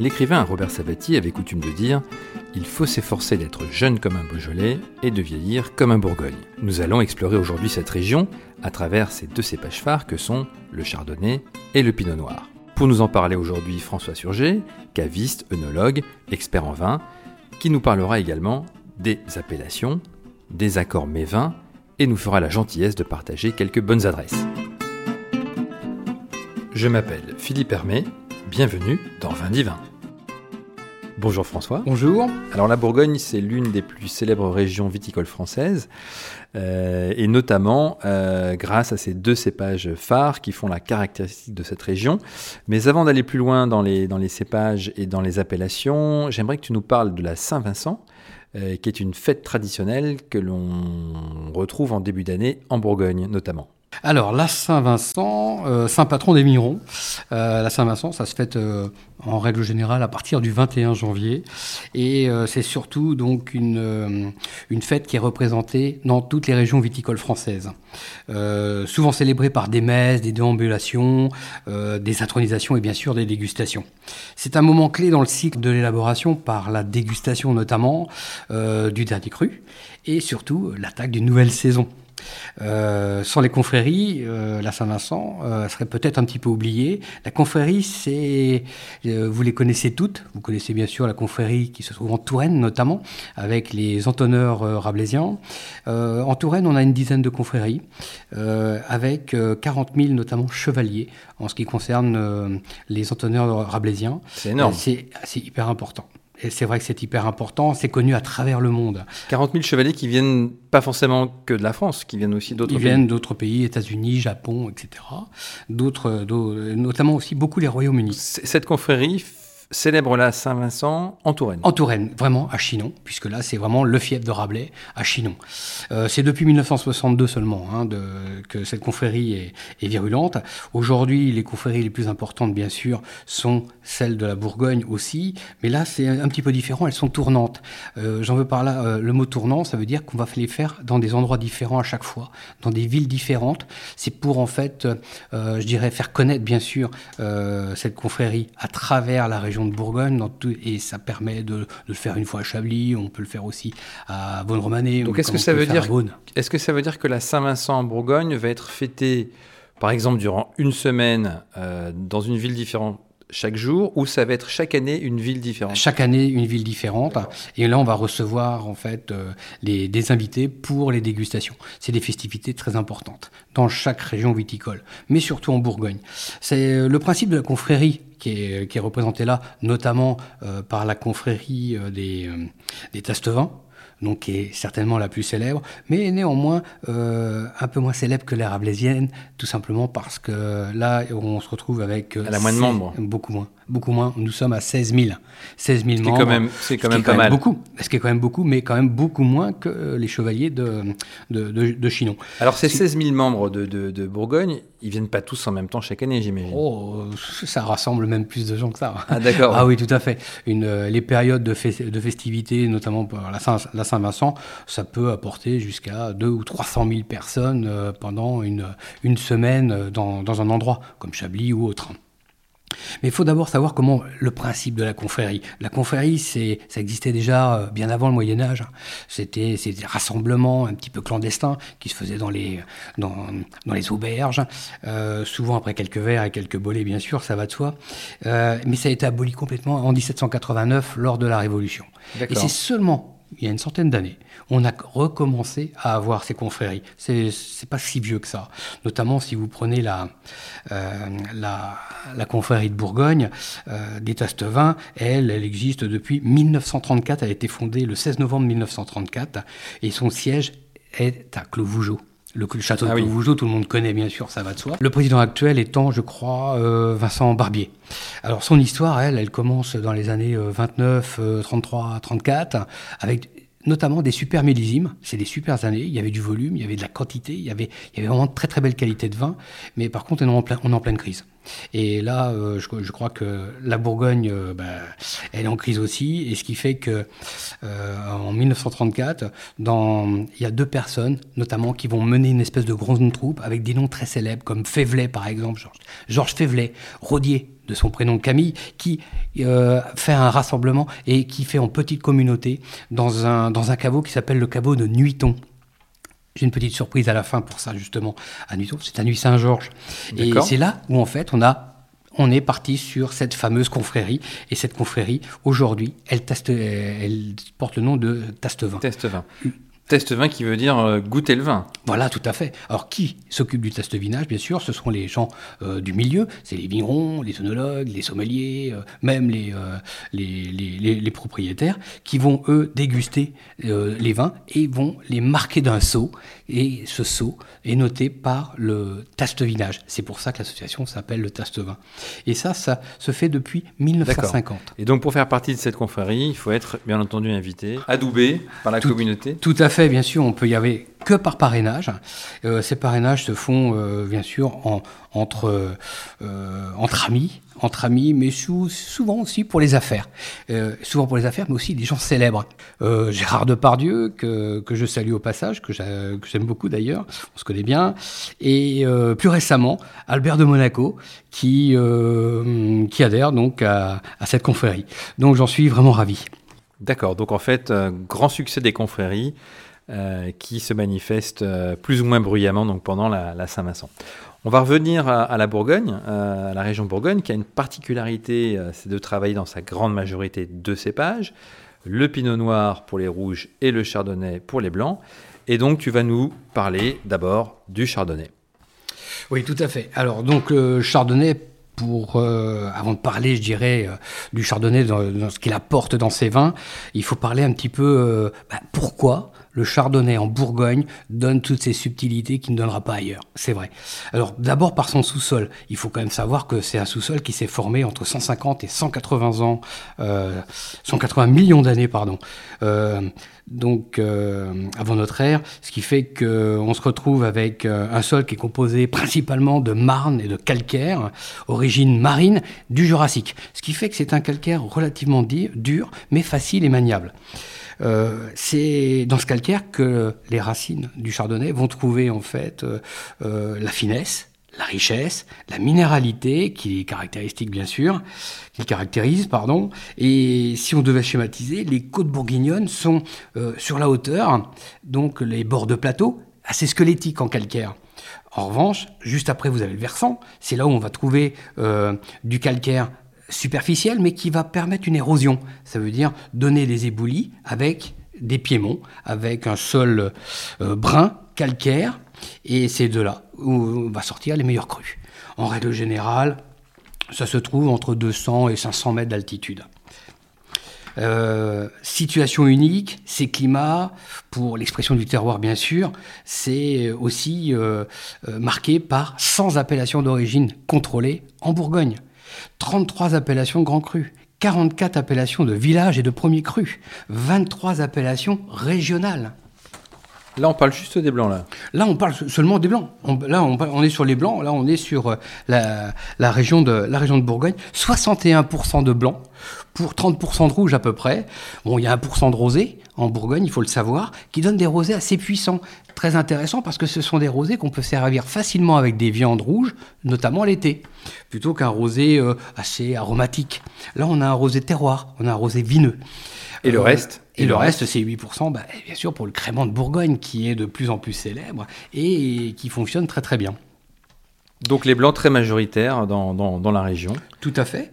L'écrivain Robert Sabatier avait coutume de dire Il faut s'efforcer d'être jeune comme un Beaujolais et de vieillir comme un Bourgogne. Nous allons explorer aujourd'hui cette région à travers ces deux cépages phares que sont le Chardonnay et le Pinot Noir. Pour nous en parler aujourd'hui, François Surgé, caviste, œnologue, expert en vin, qui nous parlera également des appellations, des accords mévins et nous fera la gentillesse de partager quelques bonnes adresses. Je m'appelle Philippe Hermé, bienvenue dans Vin Divin. Bonjour François. Bonjour. Alors la Bourgogne, c'est l'une des plus célèbres régions viticoles françaises, euh, et notamment euh, grâce à ces deux cépages phares qui font la caractéristique de cette région. Mais avant d'aller plus loin dans les, dans les cépages et dans les appellations, j'aimerais que tu nous parles de la Saint-Vincent, euh, qui est une fête traditionnelle que l'on retrouve en début d'année en Bourgogne notamment. Alors, la Saint-Vincent, euh, saint patron des Mirons. Euh, la Saint-Vincent, ça se fête en règle générale à partir du 21 janvier. Et c'est surtout donc une, une fête qui est représentée dans toutes les régions viticoles françaises. souvent célébrée par des messes, des déambulations, des intronisations et bien sûr des dégustations. C'est un moment clé dans le cycle de l'élaboration par la dégustation notamment du dernier cru et surtout l'attaque d'une nouvelle saison. Euh, sans les confréries, euh, la Saint-Vincent euh, serait peut-être un petit peu oubliée. La confrérie, c'est, vous les connaissez toutes. Vous connaissez bien sûr la confrérie qui se trouve en Touraine notamment, avec les entonneurs rabelaisiens. en Touraine, on a une dizaine de confréries, avec 40 000 notamment chevaliers en ce qui concerne les entonneurs rabelaisiens. C'est énorme. c'est hyper important. Et c'est vrai que c'est hyper important, c'est connu à travers le monde. 40 000 chevaliers qui viennent pas forcément que de la France, qui viennent aussi d'autres pays. Ils viennent d'autres pays, États-Unis, Japon, etc. D'autres, notamment aussi beaucoup les Royaumes-Unis. Cette confrérie célèbre la Saint-Vincent en Touraine. En Touraine, vraiment à Chinon, puisque là c'est vraiment le fief de Rabelais à Chinon. Euh, c'est depuis 1962 seulement hein, que cette confrérie est, virulente. Aujourd'hui, les confréries les plus importantes, bien sûr, sont celles de la Bourgogne aussi, mais là c'est un petit peu différent, elles sont tournantes. Euh, J'en veux par là, euh, le mot tournant, ça veut dire qu'on va les faire dans des endroits différents à chaque fois, dans des villes différentes. C'est pour en fait, je dirais, faire connaître bien sûr cette confrérie à travers la région de Bourgogne, dans tout, et ça permet de, de, le faire une fois à Chablis, on peut le faire aussi à Bonne-Romanée. Donc est-ce que ça veut dire est-ce que ça veut dire que la Saint-Vincent en Bourgogne va être fêtée, par exemple, durant une semaine euh, dans une ville différente chaque jour ou ça va être chaque année une ville différente? Chaque année une ville différente. Et là, on va recevoir en fait euh, les, des invités pour les dégustations. C'est des festivités très importantes dans chaque région viticole, mais surtout en Bourgogne. C'est euh, le principe de la confrérie qui est, qui est représenté là, notamment euh, par la confrérie euh, des, euh, des Tastevins donc qui est certainement la plus célèbre, mais néanmoins euh, un peu moins célèbre que l'ère ablésienne, tout simplement parce que là, on se retrouve avec... Elle a moins de membres. Beaucoup moins beaucoup moins. Nous sommes à 16 000. 16 000 membres. Quand même, c'est quand même pas mal. beaucoup. Ce qui est quand même beaucoup, mais quand même beaucoup moins que les chevaliers de, de, de, de Chinon. Alors, ces 16 000 membres de, de, de, Bourgogne, ils viennent pas tous en même temps chaque année, j'imagine. Oh, ça rassemble même plus de gens que ça. Ah, d'accord. ah oui, tout à fait. Une, les périodes de, de festivités, notamment pour la Saint-Vincent, ça peut apporter jusqu'à 2 ou 300 000 personnes euh, pendant une, une semaine dans, dans un endroit, comme Chablis ou autre. Mais il faut d'abord savoir comment le principe de la confrérie. La confrérie, c'est, ça existait déjà euh, bien avant le Moyen Âge. C'était, des rassemblements un petit peu clandestins qui se faisaient dans les, dans, dans les auberges, euh, souvent après quelques verres et quelques bolets, bien sûr, ça va de soi. Euh, mais ça a été aboli complètement en 1789 lors de la Révolution. Et c'est seulement il y a une centaine d'années, on a recommencé à avoir ces confréries. C'est, c'est pas si vieux que ça. Notamment si vous prenez la, euh, confrérie de Bourgogne, euh, des Tastevins, elle, elle existe depuis 1934. Elle a été fondée le 16 novembre 1934 et son siège est à Clos-Vougeot. Le, château de ah oui. Clos-Vougeot, tout le monde connaît bien sûr, ça va de soi. Le président actuel étant, je crois, euh, Vincent Barbier. Alors son histoire, elle, elle commence dans les années 29, 33, 34, avec notamment des super millésimes. C'est des super années. Il y avait du volume, il y avait de la quantité, il y avait, il y avait vraiment de très très belle qualité de vin. Mais par contre, on est en, plein, on est en pleine crise. Et là, euh, je, crois que la Bourgogne, euh, bah, elle est en crise aussi. Et ce qui fait que euh, en 1934, dans, il y a deux personnes, notamment, qui vont mener une espèce de grande troupe avec des noms très célèbres, comme Févelet, par exemple, Georges, Georges Févelet, Rodier, de son prénom Camille, qui fait un rassemblement et qui fait en petite communauté dans un, dans un caveau qui s'appelle le caveau de Nuiton. J'ai une petite surprise à la fin pour ça, justement, à Nuiton. C'est à Nuit Saint-Georges. Et c'est là où, en fait, on a on est parti sur cette fameuse confrérie. Et cette confrérie, aujourd'hui, elle, elle, porte le nom de Tastevin. Tastevin. Test vin qui veut dire euh, goûter le vin. Voilà, tout à fait. Alors, qui s'occupe du test vinage Bien sûr, ce sont les gens euh, du milieu. C'est les vignerons, les œnologues, les sommeliers, euh, même les, les, les, propriétaires, qui vont, eux, déguster les vins et vont les marquer d'un sceau. Et ce sceau est noté par le test vinage. C'est pour ça que l'association s'appelle le test vin. Et ça, ça se fait depuis 1950. Et donc, pour faire partie de cette confrérie, il faut être, bien entendu, invité, adoubé par la communauté. Tout à fait bien sûr, on peut y aller que par parrainage. Euh, ces parrainages se font, euh, bien sûr, entre, euh, entre amis, entre amis, mais souvent aussi pour les affaires. souvent pour les affaires, mais aussi des gens célèbres. Gérard Depardieu, que, que je salue au passage, que j'aime beaucoup d'ailleurs, on se connaît bien. Et plus récemment, Albert de Monaco, qui, qui adhère donc à, à cette confrérie. Donc j'en suis vraiment ravi. D'accord, donc en fait, grand succès des confréries. Euh, qui se manifeste euh, plus ou moins bruyamment donc pendant la, Saint-Vincent. On va revenir à, la Bourgogne, euh, à la région Bourgogne, qui a une particularité, c'est de travailler dans sa grande majorité deux cépages, le pinot noir pour les rouges et le chardonnay pour les blancs. Et donc tu vas nous parler d'abord du chardonnay. Oui, tout à fait. Alors donc le chardonnay, pour, avant de parler, je dirais, du chardonnay dans, ce qu'il apporte dans ses vins, il faut parler un petit peu bah, pourquoi le chardonnay en Bourgogne donne toutes ces subtilités qu'il ne donnera pas ailleurs. C'est vrai. Alors d'abord par son sous-sol. Il faut quand même savoir que c'est un sous-sol qui s'est formé entre 150 et 180 ans, 180 euh, millions d'années, pardon. Euh, donc euh, avant notre ère, ce qui fait qu'on se retrouve avec un sol qui est composé principalement de marne et de calcaire, marine du Jurassique. Ce qui fait que c'est un calcaire relativement dur, mais facile et maniable. Euh, c'est dans ce calcaire que les racines du chardonnay vont trouver en fait euh, euh, la finesse, la richesse, la minéralité, qui est caractéristique bien sûr, qui caractérise, pardon. Et si on devait schématiser, les côtes bourguignonnes sont sur la hauteur, donc les bords de plateau, assez squelettiques en calcaire. En revanche, juste après, vous avez le versant. C'est là où on va trouver du calcaire superficielle, mais qui va permettre une érosion. Ça veut dire donner des éboulis avec des piémonts, avec un sol euh, brun, calcaire, et c'est de là où va sortir les meilleurs crus. En règle générale, ça se trouve entre 200 et 500 mètres d'altitude. Euh, situation unique, ces climats, pour l'expression du terroir bien sûr, c'est aussi euh, marqué par 100 appellations d'origine contrôlées en Bourgogne. 33 appellations Grand Cru, 44 appellations de village et de premier cru, 23 appellations régionales. Là, on parle juste des blancs, là. Là, on parle seulement des blancs. là, on, est sur les blancs. Là, on est sur euh, la, région, de, la région de Bourgogne. 61% de blancs pour 30% de rouge à peu près. Bon, il y a 1% de rosé en Bourgogne, il faut le savoir, qui donne des rosés assez puissants. Très intéressant parce que ce sont des rosés qu'on peut servir facilement avec des viandes rouges, notamment l'été, plutôt qu'un rosé euh, assez aromatique. Là, on a un rosé terroir, on a un rosé vineux. Et le euh, reste? Et le reste, c'est 8%, bah, bien sûr, pour le crément de Bourgogne, qui est de plus en plus célèbre et qui fonctionne très très bien. Donc les blancs très majoritaires dans, dans, la région. Tout à fait.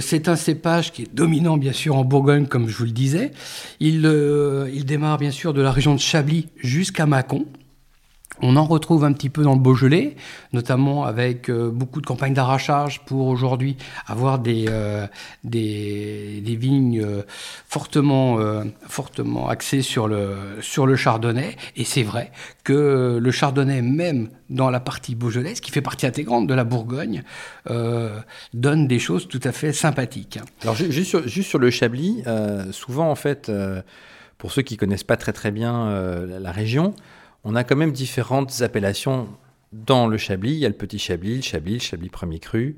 C'est un cépage qui est dominant bien sûr en Bourgogne comme je vous le disais. Il, euh, il démarre bien sûr de la région de Chablis jusqu'à Mâcon. On en retrouve un petit peu dans le Beaujolais, notamment avec euh, beaucoup de campagnes d'arrachage pour aujourd'hui avoir des, euh, des, vignes euh, fortement, fortement axées sur le, sur le chardonnay. Et c'est vrai que le chardonnay, même dans la partie beaujolaise, qui fait partie intégrante de la Bourgogne, donne des choses tout à fait sympathiques. Alors juste sur, juste sur le Chablis, souvent en fait, pour ceux qui connaissent pas très très bien la région, on a quand même différentes appellations dans le Chablis, il y a le petit Chablis, le Chablis, le Chablis premier cru.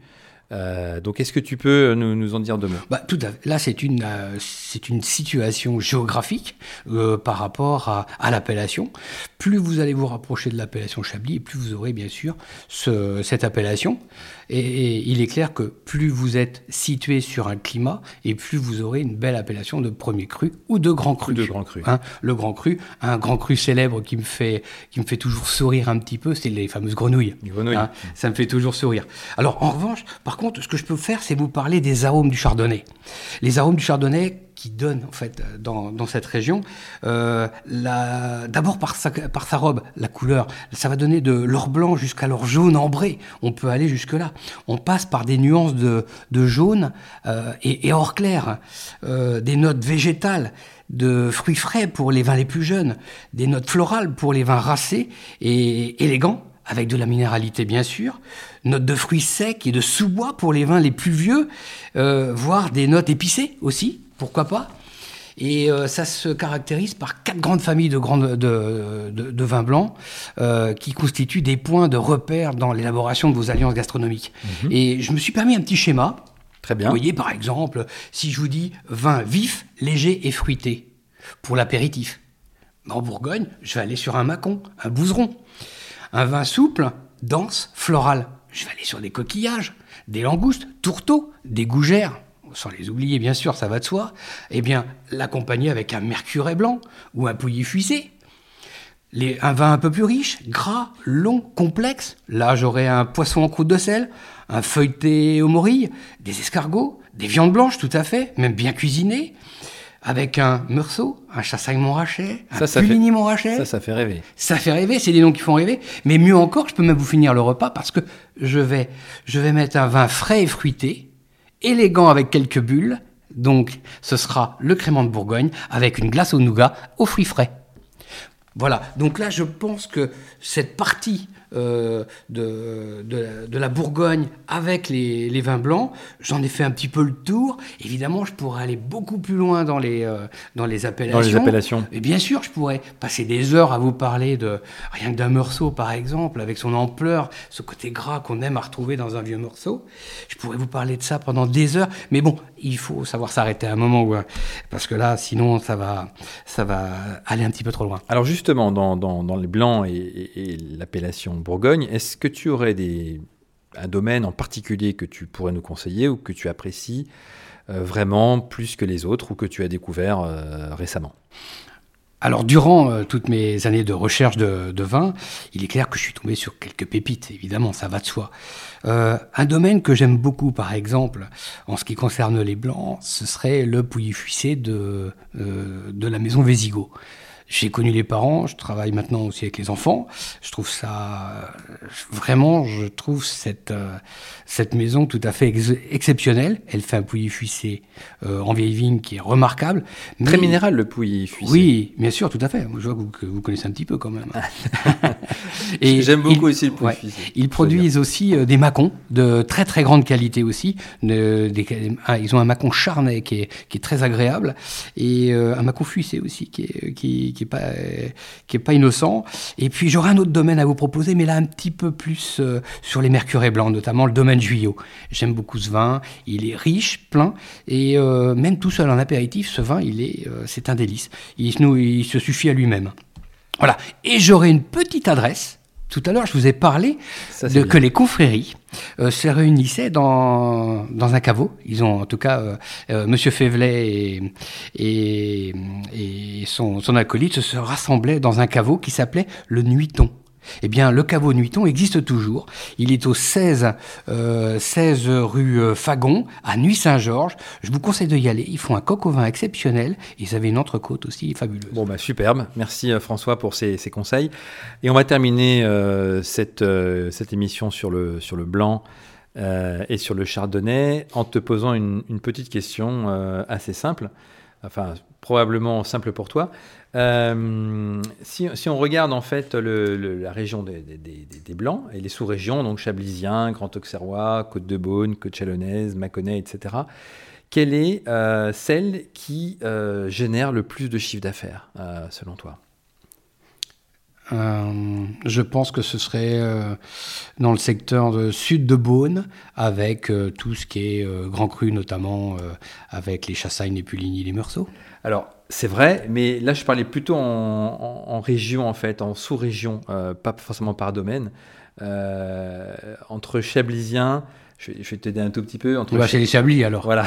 Euh, donc, est-ce que tu peux nous, en dire deux mots? Bah, Là, c'est une, euh, c'est une situation géographique euh, par rapport à l'appellation. Plus vous allez vous rapprocher de l'appellation Chablis, plus vous aurez bien sûr ce, cette appellation. Et, il est clair que plus vous êtes situé sur un climat, et plus vous aurez une belle appellation de premier cru ou de grand cru. de grand cru. Hein, le grand cru, un grand cru célèbre qui me fait, qui me fait toujours sourire un petit peu, c'est les fameuses grenouilles. grenouilles. Hein, ça me fait toujours sourire. Alors en revanche, par contre, ce que je peux faire, c'est vous parler des arômes du chardonnay. Les arômes du chardonnay, qui donne en fait dans, dans cette région. Euh, D'abord par sa, robe, la couleur, ça va donner de l'or blanc jusqu'à l'or jaune ambré. On peut aller jusque là. On passe par des nuances de, jaune euh, et, or clair, euh, des notes végétales de fruits frais pour les vins les plus jeunes, des notes florales pour les vins racés et élégants, avec de la minéralité bien sûr, notes de fruits secs et de sous-bois pour les vins les plus vieux, euh, voire des notes épicées aussi, pourquoi pas et euh, ça se caractérise par quatre grandes familles de, grandes, de, de, vins blancs euh, qui constituent des points de repère dans l'élaboration de vos alliances gastronomiques. Mhm. Et je me suis permis un petit schéma. Très bien. Vous voyez, par exemple, si je vous dis vin vif, léger et fruité pour l'apéritif. En Bourgogne, je vais aller sur un macon, un bouzeron. Un vin souple, dense, floral. Je vais aller sur des coquillages, des langoustes, tourteaux, des gougères sans les oublier bien sûr, ça va de soi, eh bien l'accompagner avec un mercuret blanc ou un pouilly fuissé. Les, un vin un peu plus riche, gras, long, complexe. Là, j'aurais un poisson en croûte de sel, un feuilleté aux morilles, des escargots, des viandes blanches tout à fait, même bien cuisinées, avec un meursault, un chassagne montrachet, un ça, puligny montrachet. Ça, ça fait rêver. Ça fait rêver, c'est des noms qui font rêver. Mais mieux encore, je peux même vous finir le repas parce que je vais, je vais mettre un vin frais et fruité, élégant avec quelques bulles. Donc, ce sera le crément de Bourgogne avec une glace au nougat aux fruits frais. Voilà, donc là je pense que cette partie euh, de, de, la Bourgogne avec les, les vins blancs. J'en ai fait un petit peu le tour. Évidemment, je pourrais aller beaucoup plus loin dans les, euh, dans les appellations. Dans les appellations. Et bien sûr, je pourrais passer des heures à vous parler de rien que d'un morceau, par exemple, avec son ampleur, ce côté gras qu'on aime à retrouver dans un vieux morceau. Je pourrais vous parler de ça pendant des heures. Mais bon, il faut savoir s'arrêter à un moment où, parce que là, sinon, ça va, ça va aller un petit peu trop loin. Alors justement, dans, dans, dans les blancs et, et l'appellation Bourgogne. Est-ce que tu aurais des, un domaine en particulier que tu pourrais nous conseiller ou que tu apprécies euh, vraiment plus que les autres ou que tu as découvert euh, récemment? Alors, durant euh, toutes mes années de recherche de, vin, il est clair que je suis tombé sur quelques pépites, évidemment, ça va de soi. un domaine que j'aime beaucoup, par exemple, en ce qui concerne les blancs, ce serait le pouilly fuissé de, de la maison Vésigo. J'ai connu les parents, je travaille maintenant aussi avec les enfants. Je trouve ça vraiment, je trouve cette euh, cette maison tout à fait exceptionnelle. Elle fait un pouilly fuissé euh, en vieille vigne qui est remarquable. Très minéral le pouilly fuissé. Oui, bien sûr, tout à fait. Je vois que vous, connaissez un petit peu quand même. Et j'aime beaucoup aussi le pouilly fuissé. Ils produisent aussi euh, des macons de très très grande qualité aussi. De, des, ah, ils ont un macon charnais qui est qui est très agréable et un macon fuissé aussi qui est qui qui est pas qui est pas innocent. Et puis j'aurai un autre domaine à vous proposer, mais là un petit peu plus euh, sur les mercurets blancs, notamment le domaine Juillot. J'aime beaucoup ce vin. Il est riche, plein, et euh, même tout seul en apéritif, ce vin, il est, euh, c'est un délice. Il, il se suffit à lui-même. Voilà. Et j'aurai une petite adresse tout à l'heure, je vous ai parlé de que les confréries euh, se réunissaient dans, dans un caveau. Ils ont, en tout cas, euh, euh, Monsieur Févelet et, et, et son, son acolyte se rassemblaient dans un caveau qui s'appelait le Nuiton. Eh bien, le caveau Nuiton existe toujours. Il est au 16, 16 euh, rue euh, Fagon, à Nuit-Saint-Georges. Je vous conseille de y aller. Ils font un coq au vin exceptionnel. Ils avaient une entrecôte aussi fabuleuse. Bon, bah, superbe. Merci euh, François pour ces, conseils. Et on va terminer cette, émission sur le, blanc. et sur le chardonnay en te posant une petite question assez simple, enfin probablement simple pour toi. Euh, si, on regarde en fait la région des, Blancs et les sous-régions, donc Chablisien, Grand Auxerrois, Côte de Beaune, Côte Chalonnaise, Mâconnais, etc., quelle est euh, celle qui euh, génère le plus de chiffre d'affaires selon toi? Euh, je pense que ce serait euh, dans le secteur sud de Beaune, avec euh, tout ce qui est Grand Cru, notamment avec les Chassagnes, les Puligny, les Meursault. Alors, c'est vrai, mais là, je parlais plutôt en, région, en fait, en sous-région, pas forcément par domaine. entre Chablisien, je vais, t'aider un tout petit peu. Entre bah, c'est les Chablis alors. Voilà.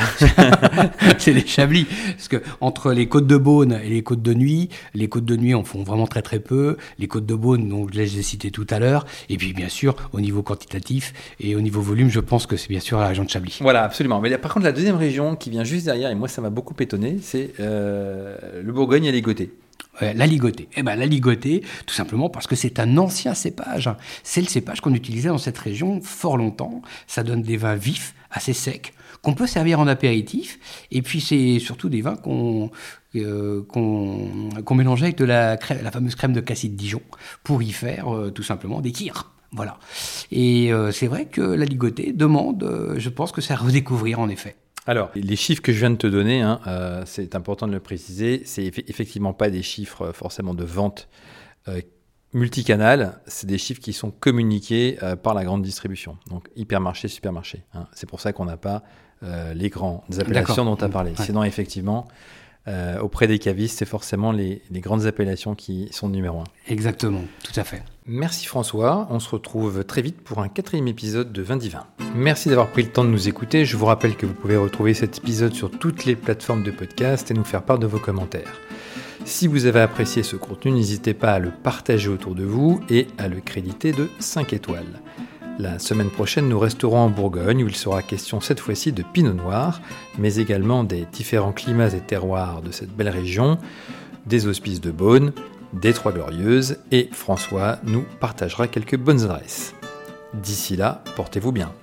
c'est les Chablis. Parce que entre les côtes de Beaune et les côtes de Nuit, les côtes de Nuit en font vraiment très très peu. Les côtes de Beaune, donc je les ai citées tout à l'heure. Et puis bien sûr, au niveau quantitatif et au niveau volume, je pense que c'est bien sûr la région de Chablis. Voilà, absolument. Mais par contre, la deuxième région qui vient juste derrière, et moi ça m'a beaucoup étonné, c'est euh, le Bourgogne et les La ligotée. Eh ben, la ligotée, tout simplement parce que c'est un ancien cépage. C'est le cépage qu'on utilisait dans cette région fort longtemps. Ça donne des vins vifs, assez secs, qu'on peut servir en apéritif. Et puis, c'est surtout des vins qu'on euh, qu'on mélangeait avec de la, la fameuse crème de cassis de Dijon pour y faire euh, tout simplement des kirs. Voilà. Et euh, c'est vrai que la ligotée demande, je pense que c'est à redécouvrir en effet. Alors, les chiffres que je viens de te donner, hein, euh, c'est important de le préciser, c'est effectivement pas des chiffres euh, forcément de vente euh, multicanal, c'est des chiffres qui sont communiqués par la grande distribution, donc hypermarché, supermarché. Hein. C'est pour ça qu'on n'a pas les grandes appellations dont tu as parlé. Sinon, effectivement, euh, auprès des cavistes, c'est forcément les, grandes appellations qui sont numéro un. Exactement, tout à fait. Merci François, on se retrouve très vite pour un quatrième épisode de Vin Divin. Merci d'avoir pris le temps de nous écouter, je vous rappelle que vous pouvez retrouver cet épisode sur toutes les plateformes de podcast et nous faire part de vos commentaires. Si vous avez apprécié ce contenu, n'hésitez pas à le partager autour de vous et à le créditer de 5 étoiles. La semaine prochaine, nous resterons en Bourgogne où il sera question cette fois-ci de Pinot Noir, mais également des différents climats et terroirs de cette belle région, des hospices de Beaune, des Trois Glorieuses, et François nous partagera quelques bonnes adresses. D'ici là, portez-vous bien.